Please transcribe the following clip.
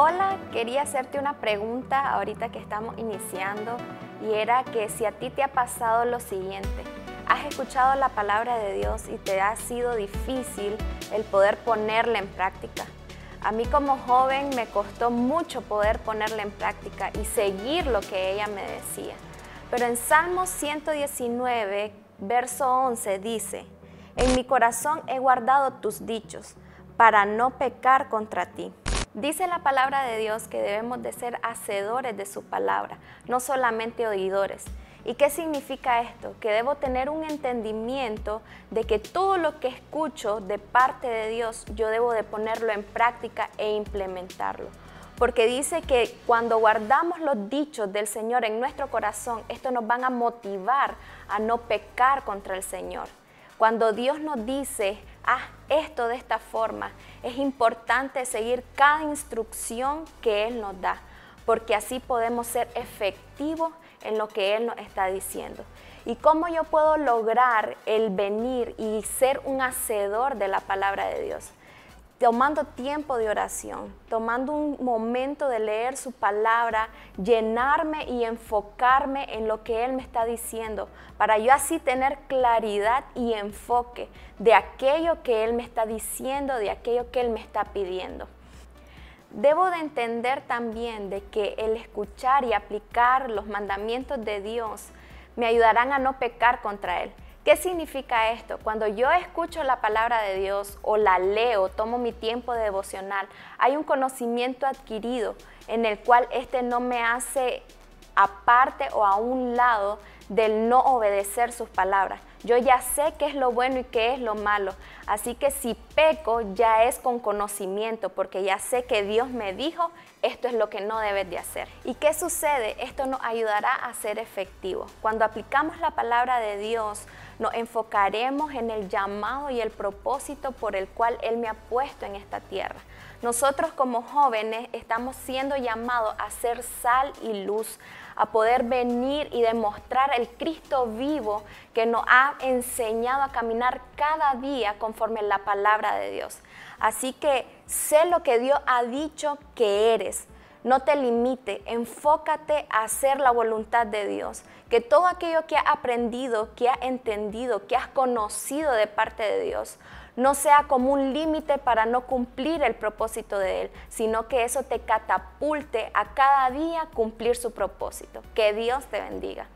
Hola, quería hacerte una pregunta ahorita que estamos iniciando y era que si a ti te ha pasado lo siguiente, has escuchado la palabra de Dios y te ha sido difícil el poder ponerla en práctica. A mí como joven me costó mucho poder ponerla en práctica y seguir lo que ella me decía. Pero en Salmo 119, verso 11 dice, en mi corazón he guardado tus dichos para no pecar contra ti. Dice la palabra de Dios que debemos de ser hacedores de su palabra, no solamente oidores. ¿Y qué significa esto? Que debo tener un entendimiento de que todo lo que escucho de parte de Dios, yo debo de ponerlo en práctica e implementarlo. Porque dice que cuando guardamos los dichos del Señor en nuestro corazón, esto nos van a motivar a no pecar contra el Señor. Cuando Dios nos dice, haz esto de esta forma, es importante seguir cada instrucción que Él nos da, porque así podemos ser efectivos en lo que Él nos está diciendo. ¿Y cómo yo puedo lograr el venir y ser un hacedor de la palabra de Dios? Tomando tiempo de oración, tomando un momento de leer su palabra, llenarme y enfocarme en lo que Él me está diciendo, para yo así tener claridad y enfoque de aquello que Él me está diciendo, de aquello que Él me está pidiendo. Debo de entender también de que el escuchar y aplicar los mandamientos de Dios me ayudarán a no pecar contra Él. ¿Qué significa esto? Cuando yo escucho la palabra de Dios o la leo, tomo mi tiempo devocional, hay un conocimiento adquirido en el cual este no me hace aparte o a un lado del no obedecer sus palabras. Yo ya sé qué es lo bueno y qué es lo malo. Así que si peco ya es con conocimiento porque ya sé que Dios me dijo esto es lo que no debes de hacer. ¿Y qué sucede? Esto nos ayudará a ser efectivos. Cuando aplicamos la palabra de Dios, nos enfocaremos en el llamado y el propósito por el cual Él me ha puesto en esta tierra. Nosotros como jóvenes estamos siendo llamados a ser sal y luz, a poder venir y demostrar el Cristo vivo que nos ha enseñado a caminar cada día conforme la palabra de Dios. Así que sé lo que Dios ha dicho que eres. No te limite, enfócate a hacer la voluntad de Dios. Que todo aquello que has aprendido, que has entendido, que has conocido de parte de Dios, no sea como un límite para no cumplir el propósito de Él, sino que eso te catapulte a cada día cumplir su propósito. Que Dios te bendiga.